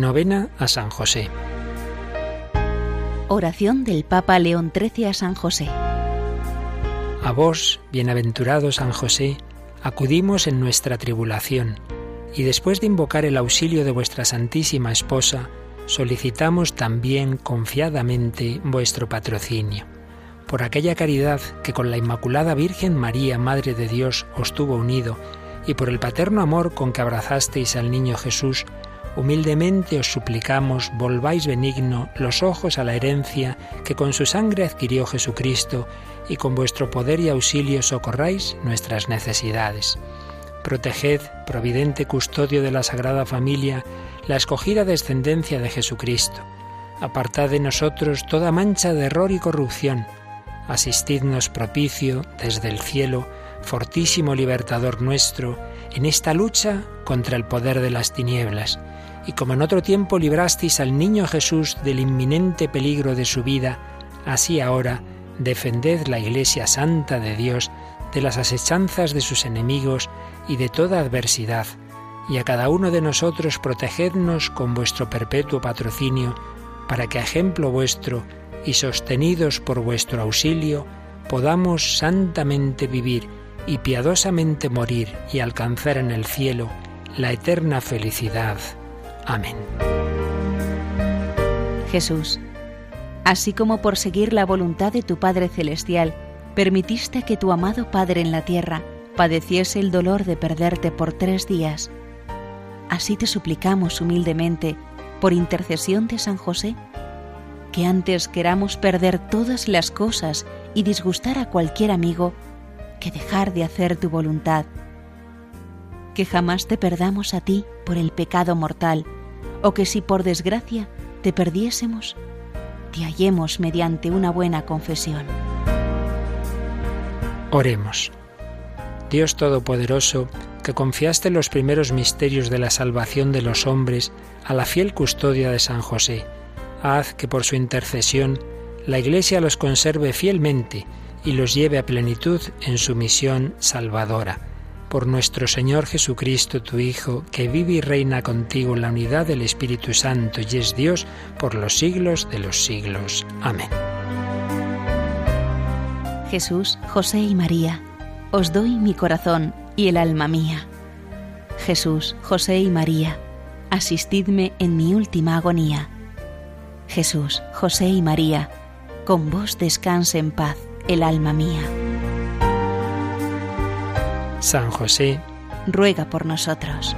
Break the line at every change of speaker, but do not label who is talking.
Novena a San José.
Oración del Papa León XIII a San José.
A vos, bienaventurado San José, acudimos en nuestra tribulación, y después de invocar el auxilio de vuestra Santísima Esposa, solicitamos también confiadamente vuestro patrocinio. Por aquella caridad que con la Inmaculada Virgen María, Madre de Dios, os tuvo unido, y por el paterno amor con que abrazasteis al niño Jesús, humildemente os suplicamos volváis benigno los ojos a la herencia que con su sangre adquirió Jesucristo, y con vuestro poder y auxilio socorráis nuestras necesidades. Proteged, providente custodio de la Sagrada Familia, la escogida descendencia de Jesucristo. Apartad de nosotros toda mancha de error y corrupción. Asistidnos propicio desde el cielo, fortísimo libertador nuestro, en esta lucha contra el poder de las tinieblas. Y como en otro tiempo librasteis al niño Jesús del inminente peligro de su vida, así ahora defended la Iglesia Santa de Dios de las asechanzas de sus enemigos y de toda adversidad y a cada uno de nosotros protegednos con vuestro perpetuo patrocinio, para que a ejemplo vuestro y sostenidos por vuestro auxilio, podamos santamente vivir y piadosamente morir y alcanzar en el cielo la eterna felicidad. Amén.
Jesús, así como por seguir la voluntad de tu Padre Celestial, permitiste que tu amado Padre en la tierra padeciese el dolor de perderte por tres días, Así te suplicamos humildemente, por intercesión de San José, que antes queramos perder todas las cosas y disgustar a cualquier amigo, que dejar de hacer tu voluntad. Que jamás te perdamos a ti por el pecado mortal, o que si por desgracia te perdiésemos, te hallemos mediante una buena confesión.
Oremos. Dios Todopoderoso, que confiaste los primeros misterios de la salvación de los hombres a la fiel custodia de San José, haz que por su intercesión la Iglesia los conserve fielmente y los lleve a plenitud en su misión salvadora. Por nuestro Señor Jesucristo, tu Hijo, que vive y reina contigo en la unidad del Espíritu Santo y es Dios por los siglos de los siglos. Amén.
Jesús, José y María, os doy mi corazón y el alma mía. Jesús, José y María, asistidme en mi última agonía. Jesús, José y María, con vos descanse en paz el alma mía.
San José,
ruega por nosotros.